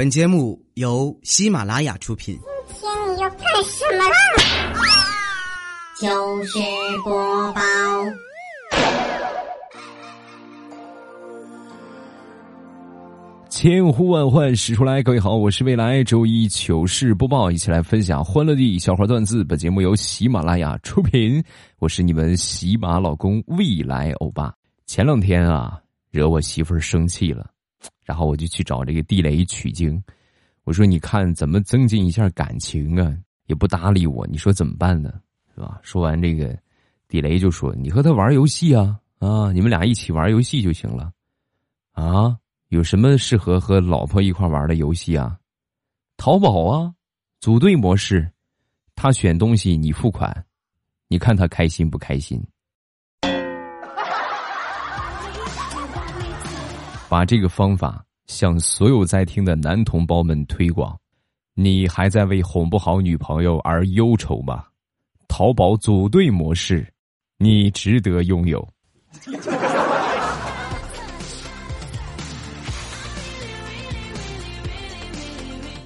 本节目由喜马拉雅出品。今天你要干什么啦？糗事播报。千呼万唤始出来，各位好，我是未来周一糗事播报，一起来分享欢乐地笑话段子。本节目由喜马拉雅出品，我是你们喜马老公未来欧巴。前两天啊，惹我媳妇儿生气了，然后我就去找这个地雷取经，我说：“你看怎么增进一下感情啊？”也不搭理我，你说怎么办呢？是吧？说完这个，地雷就说：“你和他玩游戏啊啊，你们俩一起玩游戏就行了啊。”有什么适合和老婆一块玩的游戏啊？淘宝啊，组队模式，他选东西你付款，你看他开心不开心？把这个方法向所有在听的男同胞们推广。你还在为哄不好女朋友而忧愁吗？淘宝组队模式，你值得拥有。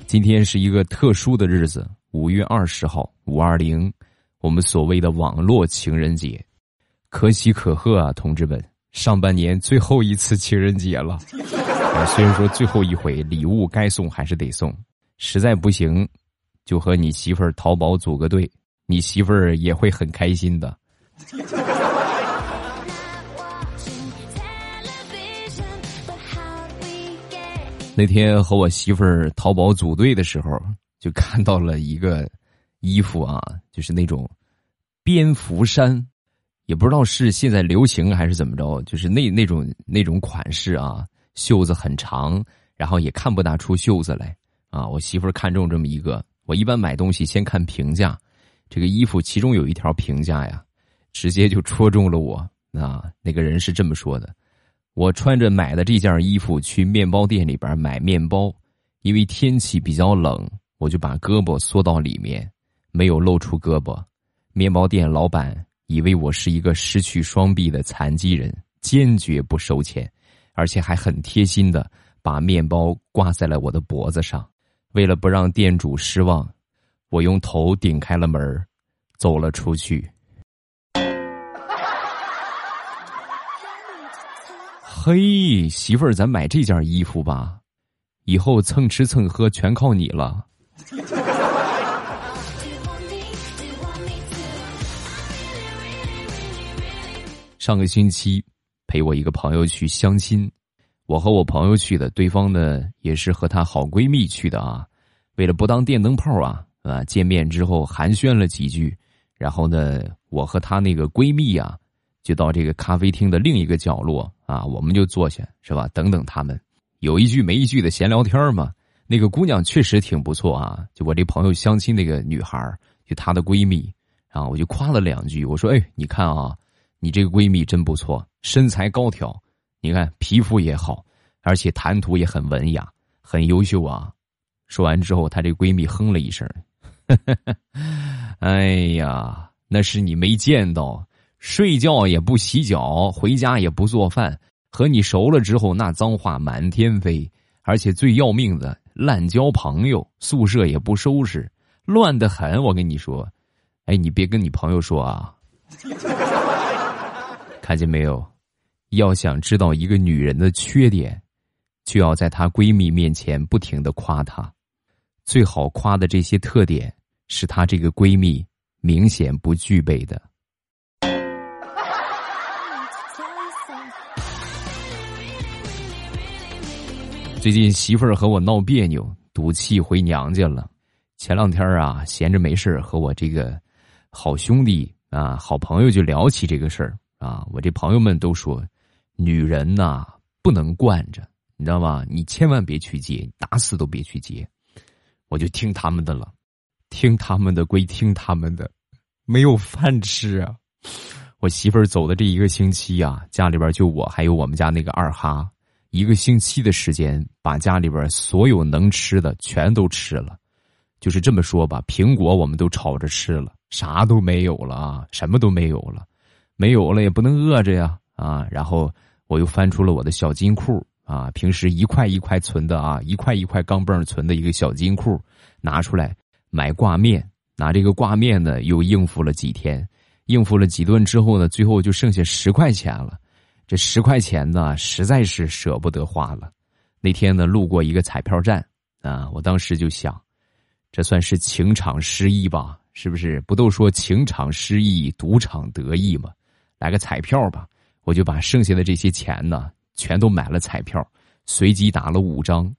今天是一个特殊的日子，五月二十号，五二零，我们所谓的网络情人节，可喜可贺啊，同志们！上半年最后一次情人节了，虽然说最后一回礼物该送还是得送，实在不行，就和你媳妇儿淘宝组个队，你媳妇儿也会很开心的。那天和我媳妇儿淘宝组队的时候，就看到了一个衣服啊，就是那种蝙蝠衫，也不知道是现在流行还是怎么着，就是那那种那种款式啊，袖子很长，然后也看不大出袖子来啊。我媳妇儿看中这么一个，我一般买东西先看评价，这个衣服其中有一条评价呀，直接就戳中了我啊。那个人是这么说的。我穿着买的这件衣服去面包店里边买面包，因为天气比较冷，我就把胳膊缩到里面，没有露出胳膊。面包店老板以为我是一个失去双臂的残疾人，坚决不收钱，而且还很贴心的把面包挂在了我的脖子上。为了不让店主失望，我用头顶开了门走了出去。嘿，媳妇儿，咱买这件衣服吧，以后蹭吃蹭喝全靠你了。上个星期陪我一个朋友去相亲，我和我朋友去的，对方呢也是和她好闺蜜去的啊。为了不当电灯泡啊，啊，见面之后寒暄了几句，然后呢，我和她那个闺蜜啊。就到这个咖啡厅的另一个角落啊，我们就坐下，是吧？等等他们，有一句没一句的闲聊天嘛。那个姑娘确实挺不错啊，就我这朋友相亲那个女孩就她的闺蜜啊，我就夸了两句，我说：“哎，你看啊，你这个闺蜜真不错，身材高挑，你看皮肤也好，而且谈吐也很文雅，很优秀啊。”说完之后，她这闺蜜哼了一声：“ 哎呀，那是你没见到。”睡觉也不洗脚，回家也不做饭，和你熟了之后，那脏话满天飞，而且最要命的，滥交朋友，宿舍也不收拾，乱得很。我跟你说，哎，你别跟你朋友说啊。看见没有？要想知道一个女人的缺点，就要在她闺蜜面前不停的夸她，最好夸的这些特点，是她这个闺蜜明显不具备的。最近媳妇儿和我闹别扭，赌气回娘家了。前两天啊，闲着没事和我这个好兄弟啊、好朋友就聊起这个事儿啊。我这朋友们都说，女人呐不能惯着，你知道吗？你千万别去接，打死都别去接。我就听他们的了，听他们的归听他们的，没有饭吃啊。我媳妇儿走的这一个星期啊，家里边就我还有我们家那个二哈。一个星期的时间，把家里边所有能吃的全都吃了，就是这么说吧。苹果我们都炒着吃了，啥都没有了啊，什么都没有了，没有了也不能饿着呀啊。然后我又翻出了我的小金库啊，平时一块一块存的啊，一块一块钢镚存的一个小金库，拿出来买挂面，拿这个挂面呢又应付了几天，应付了几顿之后呢，最后就剩下十块钱了。这十块钱呢，实在是舍不得花了。那天呢，路过一个彩票站啊，我当时就想，这算是情场失意吧？是不是？不都说情场失意，赌场得意吗？来个彩票吧，我就把剩下的这些钱呢，全都买了彩票，随机打了五张。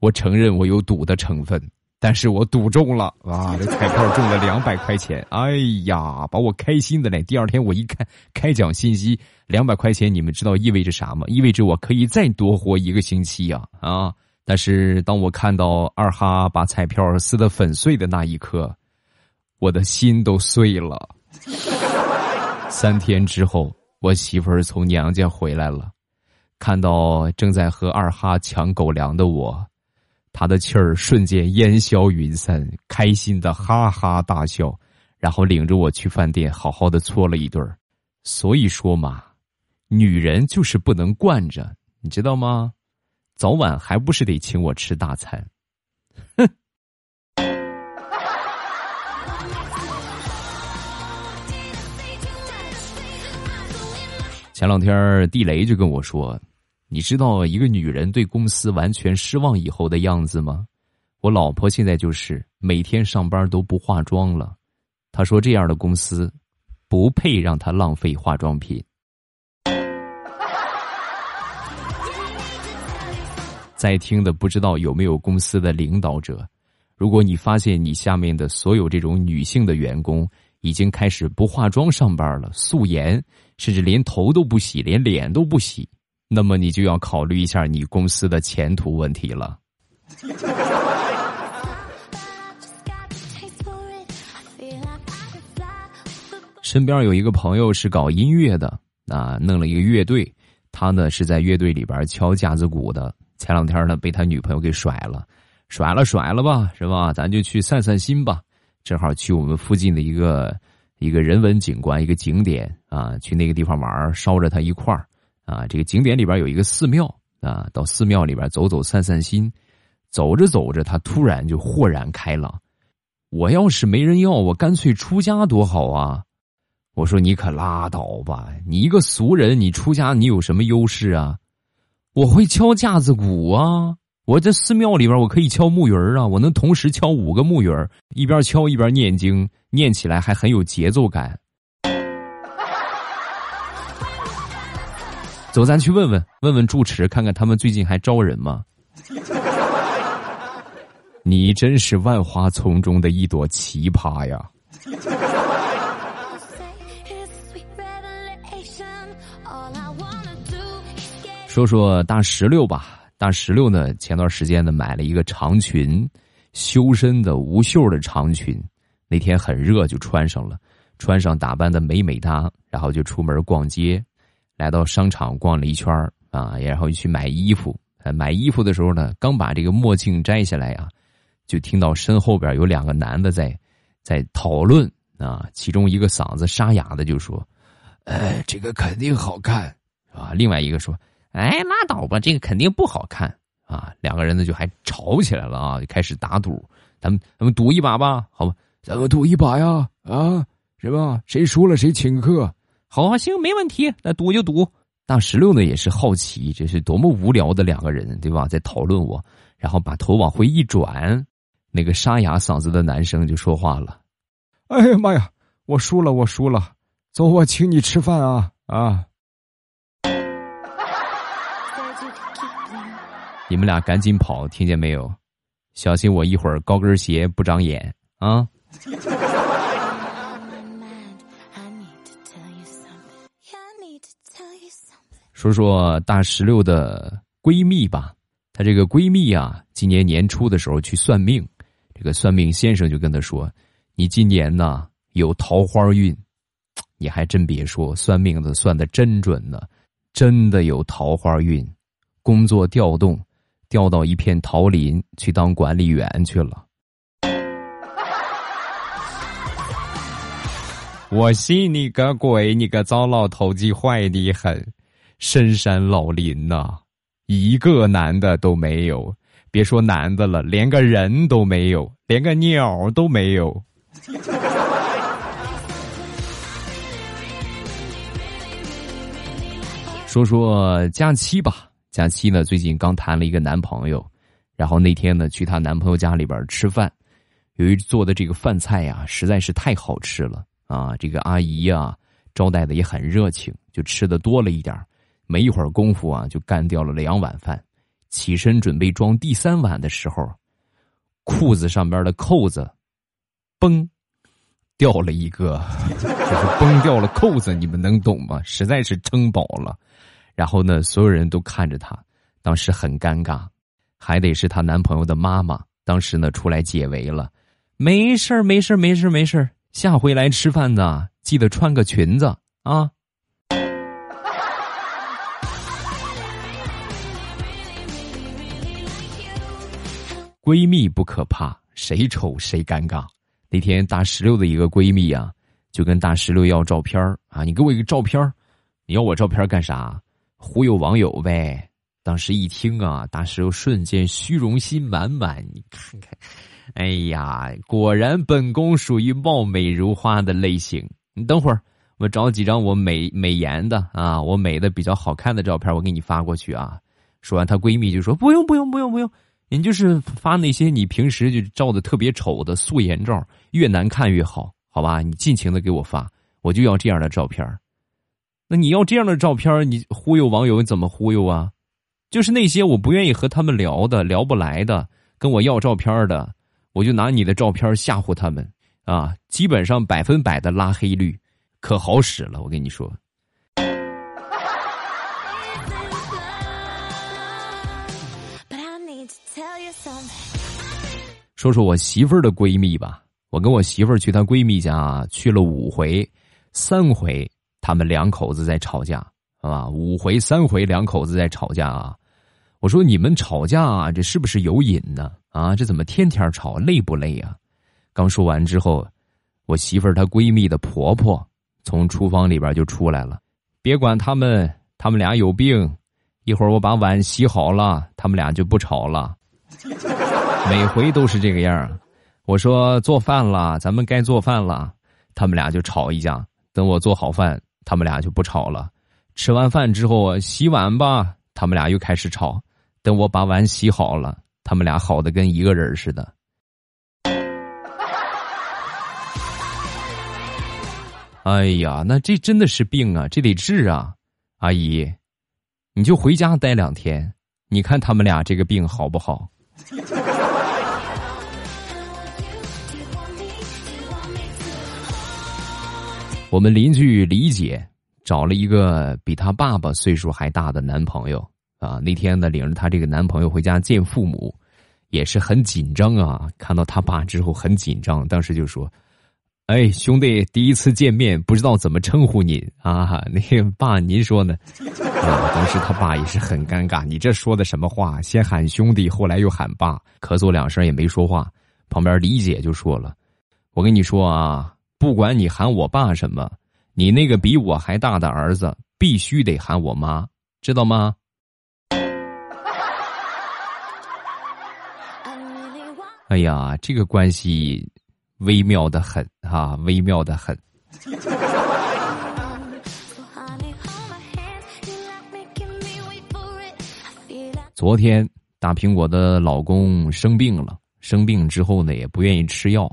我承认我有赌的成分。但是我赌中了啊！这彩票中了两百块钱，哎呀，把我开心的嘞！第二天我一看开奖信息，两百块钱，你们知道意味着啥吗？意味着我可以再多活一个星期呀！啊！但是当我看到二哈把彩票撕得粉碎的那一刻，我的心都碎了。三天之后，我媳妇儿从娘家回来了，看到正在和二哈抢狗粮的我。他的气儿瞬间烟消云散，开心的哈哈大笑，然后领着我去饭店好好的搓了一顿所以说嘛，女人就是不能惯着，你知道吗？早晚还不是得请我吃大餐。前两天地雷就跟我说。你知道一个女人对公司完全失望以后的样子吗？我老婆现在就是每天上班都不化妆了。她说这样的公司不配让她浪费化妆品。在听的不知道有没有公司的领导者？如果你发现你下面的所有这种女性的员工已经开始不化妆上班了，素颜，甚至连头都不洗，连脸都不洗。那么你就要考虑一下你公司的前途问题了。身边有一个朋友是搞音乐的，啊，弄了一个乐队，他呢是在乐队里边敲架子鼓的。前两天呢被他女朋友给甩了，甩了甩了吧，是吧？咱就去散散心吧。正好去我们附近的一个一个人文景观，一个景点啊，去那个地方玩，捎着他一块儿。啊，这个景点里边有一个寺庙啊，到寺庙里边走走散散心，走着走着，他突然就豁然开朗。我要是没人要，我干脆出家多好啊！我说你可拉倒吧，你一个俗人，你出家你有什么优势啊？我会敲架子鼓啊，我在寺庙里边我可以敲木鱼啊，我能同时敲五个木鱼一边敲一边念经，念起来还很有节奏感。走，咱去问问问问住持，看看他们最近还招人吗？你真是万花丛中的一朵奇葩呀！说说大石榴吧，大石榴呢，前段时间呢买了一个长裙，修身的无袖的长裙，那天很热就穿上了，穿上打扮的美美哒，然后就出门逛街。来到商场逛了一圈啊，然后去买衣服。买衣服的时候呢，刚把这个墨镜摘下来呀，就听到身后边有两个男的在在讨论啊。其中一个嗓子沙哑的就说：“哎，这个肯定好看啊。”另外一个说：“哎，拉倒吧，这个肯定不好看啊。”两个人呢就还吵起来了啊，就开始打赌。咱们咱们赌一把吧，好吧？咱们赌一把呀啊，是吧？谁输了谁请客。好，行，没问题，那赌就赌。大石榴呢也是好奇，这是多么无聊的两个人，对吧？在讨论我，然后把头往回一转，那个沙哑嗓子的男生就说话了：“哎呀妈呀，我输了，我输了，走，我请你吃饭啊啊！你们俩赶紧跑，听见没有？小心我一会儿高跟鞋不长眼啊！”说说大石榴的闺蜜吧，她这个闺蜜啊，今年年初的时候去算命，这个算命先生就跟她说：“你今年呢有桃花运。”你还真别说，算命的算的真准呢，真的有桃花运，工作调动，调到一片桃林去当管理员去了。我信你个鬼！你个糟老头子，坏的很。深山老林呐，一个男的都没有。别说男的了，连个人都没有，连个鸟都没有。说说假期吧，假期呢，最近刚谈了一个男朋友，然后那天呢，去她男朋友家里边吃饭，由于做的这个饭菜呀，实在是太好吃了啊，这个阿姨呀招待的也很热情，就吃的多了一点没一会儿功夫啊，就干掉了两碗饭。起身准备装第三碗的时候，裤子上边的扣子，崩，掉了一个，就是崩掉了扣子，你们能懂吗？实在是撑饱了。然后呢，所有人都看着她，当时很尴尬，还得是她男朋友的妈妈，当时呢出来解围了，没事儿，没事儿，没事儿，没事儿，下回来吃饭呢，记得穿个裙子啊。闺蜜不可怕，谁丑谁尴尬。那天大石榴的一个闺蜜啊，就跟大石榴要照片啊，你给我一个照片你要我照片干啥？忽悠网友呗！当时一听啊，大石榴瞬间虚荣心满满。你看看，哎呀，果然本宫属于貌美如花的类型。你等会儿，我找几张我美美颜的啊，我美的比较好看的照片，我给你发过去啊。说完，她闺蜜就说：“不用，不用，不用，不用，你就是发那些你平时就照的特别丑的素颜照，越难看越好，好吧？你尽情的给我发，我就要这样的照片。”那你要这样的照片，你忽悠网友怎么忽悠啊？就是那些我不愿意和他们聊的、聊不来的，跟我要照片的，我就拿你的照片吓唬他们啊！基本上百分百的拉黑率，可好使了。我跟你说，说说我媳妇儿的闺蜜吧。我跟我媳妇儿去她闺蜜家去了五回，三回。他们两口子在吵架，啊？五回三回，两口子在吵架啊！我说你们吵架啊，这是不是有瘾呢？啊，这怎么天天吵，累不累啊？刚说完之后，我媳妇儿她闺蜜的婆婆从厨房里边就出来了。别管他们，他们俩有病。一会儿我把碗洗好了，他们俩就不吵了。每回都是这个样我说做饭了，咱们该做饭了，他们俩就吵一架。等我做好饭。他们俩就不吵了，吃完饭之后洗碗吧，他们俩又开始吵。等我把碗洗好了，他们俩好的跟一个人似的。哎呀，那这真的是病啊，这得治啊！阿姨，你就回家待两天，你看他们俩这个病好不好？我们邻居李姐找了一个比她爸爸岁数还大的男朋友啊。那天呢，领着她这个男朋友回家见父母，也是很紧张啊。看到他爸之后很紧张，当时就说：“哎，兄弟，第一次见面，不知道怎么称呼您啊？那个爸，您说呢？”啊，当时他爸也是很尴尬，你这说的什么话？先喊兄弟，后来又喊爸，咳嗽两声也没说话。旁边李姐就说了：“我跟你说啊。”不管你喊我爸什么，你那个比我还大的儿子必须得喊我妈，知道吗？哎呀，这个关系微妙的很啊，微妙的很。昨天大苹果的老公生病了，生病之后呢，也不愿意吃药。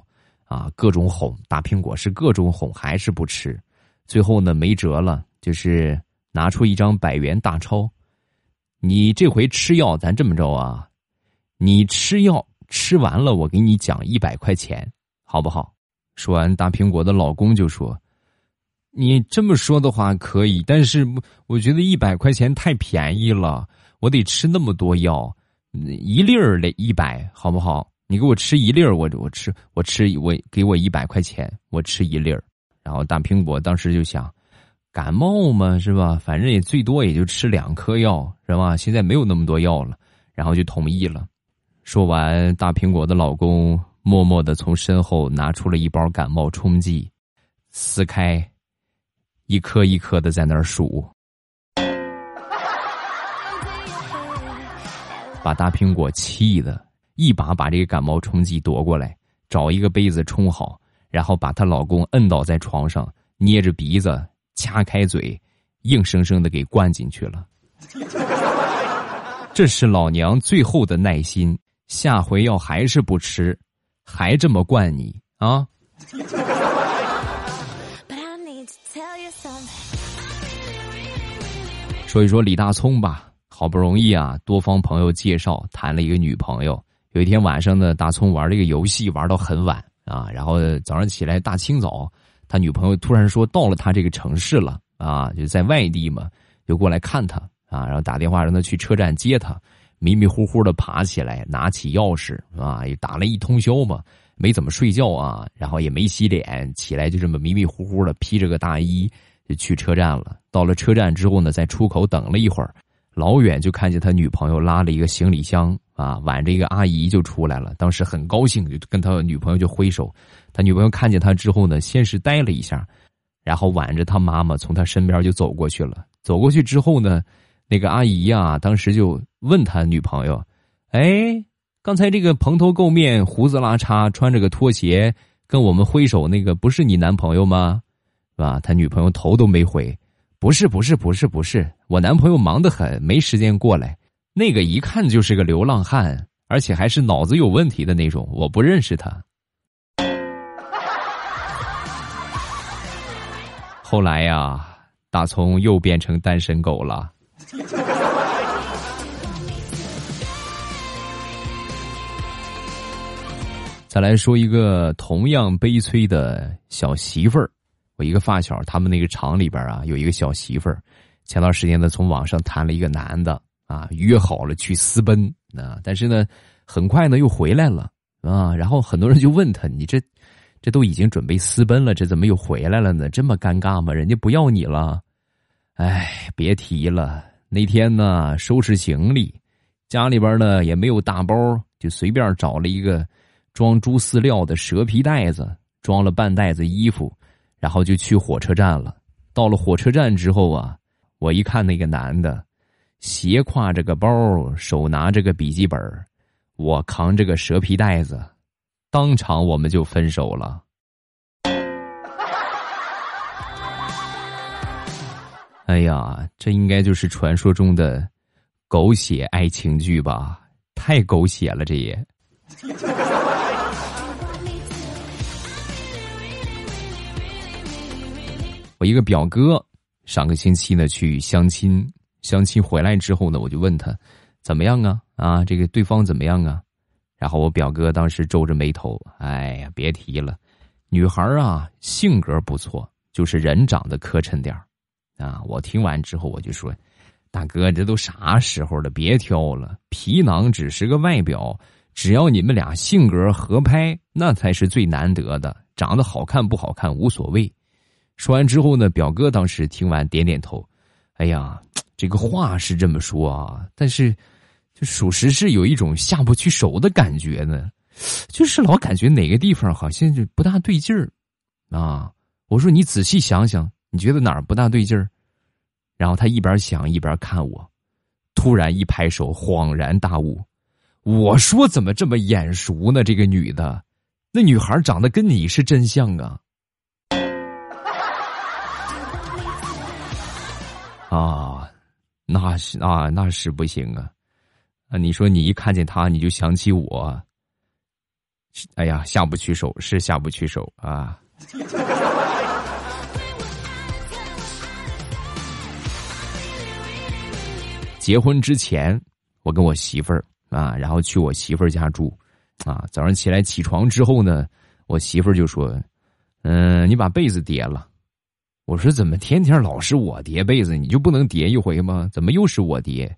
啊，各种哄大苹果是各种哄，还是不吃。最后呢，没辙了，就是拿出一张百元大钞。你这回吃药，咱这么着啊，你吃药吃完了，我给你奖一百块钱，好不好？说完，大苹果的老公就说：“你这么说的话可以，但是我觉得一百块钱太便宜了，我得吃那么多药，一粒儿的一百，好不好？”你给我吃一粒儿，我我吃我吃我给我一百块钱，我吃一粒儿。然后大苹果当时就想，感冒嘛是吧？反正也最多也就吃两颗药是吧？现在没有那么多药了，然后就同意了。说完，大苹果的老公默默的从身后拿出了一包感冒冲剂，撕开，一颗一颗的在那儿数。把大苹果气的，一把把这个感冒冲剂夺过来，找一个杯子冲好，然后把她老公摁倒在床上，捏着鼻子，掐开嘴，硬生生的给灌进去了。这是老娘最后的耐心，下回要还是不吃，还这么灌你啊！说一说李大聪吧，好不容易啊，多方朋友介绍谈了一个女朋友。有一天晚上呢，大聪玩这个游戏玩到很晚啊，然后早上起来大清早，他女朋友突然说到了他这个城市了啊，就在外地嘛，就过来看他啊，然后打电话让他去车站接他。迷迷糊糊的爬起来，拿起钥匙啊，也打了一通宵嘛。没怎么睡觉啊，然后也没洗脸，起来就这么迷迷糊糊的披着个大衣就去车站了。到了车站之后呢，在出口等了一会儿，老远就看见他女朋友拉了一个行李箱啊，挽着一个阿姨就出来了。当时很高兴，就跟他女朋友就挥手。他女朋友看见他之后呢，先是呆了一下，然后挽着他妈妈从他身边就走过去了。走过去之后呢，那个阿姨呀，当时就问他女朋友：“哎。”刚才这个蓬头垢面、胡子拉碴、穿着个拖鞋跟我们挥手那个，不是你男朋友吗？是吧？他女朋友头都没回，不是，不是，不是，不是，我男朋友忙得很，没时间过来。那个一看就是个流浪汉，而且还是脑子有问题的那种，我不认识他。后来呀，大葱又变成单身狗了。再来说一个同样悲催的小媳妇儿，我一个发小，他们那个厂里边啊，有一个小媳妇儿，前段时间呢从网上谈了一个男的啊，约好了去私奔啊，但是呢，很快呢又回来了啊，然后很多人就问他，你这这都已经准备私奔了，这怎么又回来了呢？这么尴尬吗？人家不要你了？哎，别提了，那天呢收拾行李，家里边呢也没有大包，就随便找了一个。装猪饲料的蛇皮袋子，装了半袋子衣服，然后就去火车站了。到了火车站之后啊，我一看那个男的，斜挎着个包，手拿着个笔记本，我扛着个蛇皮袋子，当场我们就分手了。哎呀，这应该就是传说中的狗血爱情剧吧？太狗血了，这也。我一个表哥上个星期呢去相亲，相亲回来之后呢，我就问他怎么样啊？啊，这个对方怎么样啊？然后我表哥当时皱着眉头，哎呀，别提了，女孩啊性格不错，就是人长得磕碜点啊。我听完之后我就说，大哥，这都啥时候了，别挑了，皮囊只是个外表，只要你们俩性格合拍，那才是最难得的。长得好看不好看无所谓。说完之后呢，表哥当时听完点点头，哎呀，这个话是这么说啊，但是，就属实是有一种下不去手的感觉呢，就是老感觉哪个地方好像就不大对劲儿，啊，我说你仔细想想，你觉得哪儿不大对劲儿？然后他一边想一边看我，突然一拍手，恍然大悟，我说怎么这么眼熟呢？这个女的，那女孩长得跟你是真像啊。啊，那是那，那是不行啊！啊，你说你一看见他，你就想起我，哎呀，下不去手，是下不去手啊！结婚之前，我跟我媳妇儿啊，然后去我媳妇儿家住，啊，早上起来起床之后呢，我媳妇儿就说：“嗯，你把被子叠了。”我说怎么天天老是我叠被子，你就不能叠一回吗？怎么又是我叠？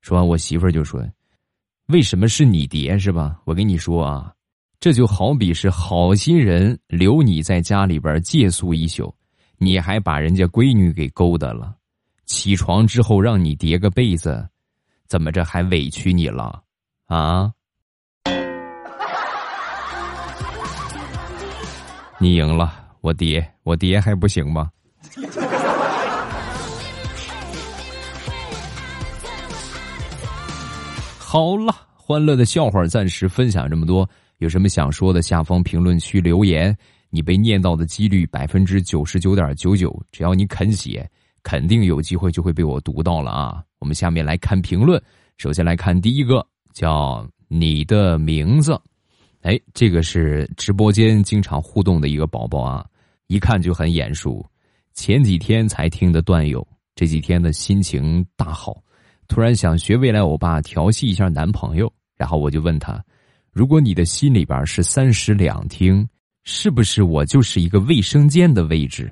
说完，我媳妇儿就说：“为什么是你叠是吧？我跟你说啊，这就好比是好心人留你在家里边借宿一宿，你还把人家闺女给勾搭了，起床之后让你叠个被子，怎么着还委屈你了啊？你赢了，我叠，我叠还不行吗？” 好了，欢乐的笑话暂时分享这么多，有什么想说的，下方评论区留言。你被念到的几率百分之九十九点九九，只要你肯写，肯定有机会就会被我读到了啊！我们下面来看评论，首先来看第一个，叫你的名字，哎，这个是直播间经常互动的一个宝宝啊，一看就很眼熟。前几天才听的段友，这几天的心情大好，突然想学未来欧巴调戏一下男朋友，然后我就问他，如果你的心里边是三室两厅。是不是我就是一个卫生间的位置？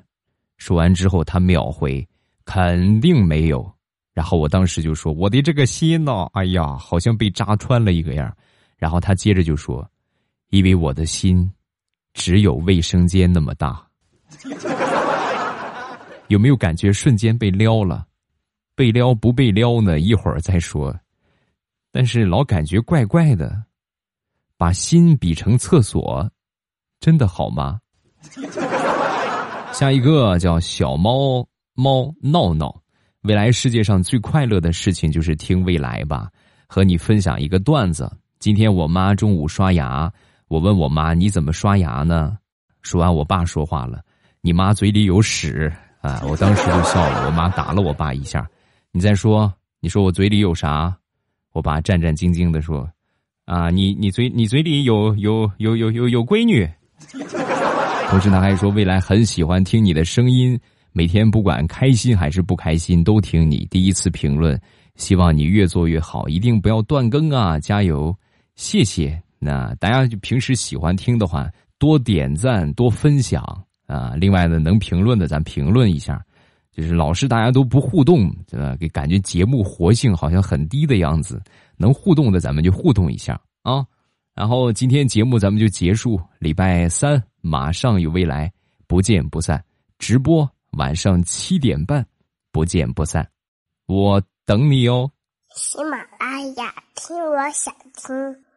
说完之后，他秒回：“肯定没有。”然后我当时就说：“我的这个心呢？哎呀，好像被扎穿了一个样。”然后他接着就说：“因为我的心只有卫生间那么大。”有没有感觉瞬间被撩了？被撩不被撩呢？一会儿再说。但是老感觉怪怪的，把心比成厕所。真的好吗？下一个叫小猫猫闹闹，未来世界上最快乐的事情就是听未来吧。和你分享一个段子：今天我妈中午刷牙，我问我妈你怎么刷牙呢？说完，我爸说话了：“你妈嘴里有屎啊！”我当时就笑了，我妈打了我爸一下。你再说，你说我嘴里有啥？我爸战战兢兢的说：“啊，你你嘴你嘴里有有有有有有闺女。”同时，他还说未来很喜欢听你的声音，每天不管开心还是不开心都听你。第一次评论，希望你越做越好，一定不要断更啊！加油，谢谢。那大家就平时喜欢听的话，多点赞，多分享啊！另外呢，能评论的咱评论一下，就是老是大家都不互动，对吧？给感觉节目活性好像很低的样子。能互动的咱们就互动一下啊！然后今天节目咱们就结束，礼拜三马上有未来，不见不散。直播晚上七点半，不见不散，我等你哦。喜马拉雅听，我想听。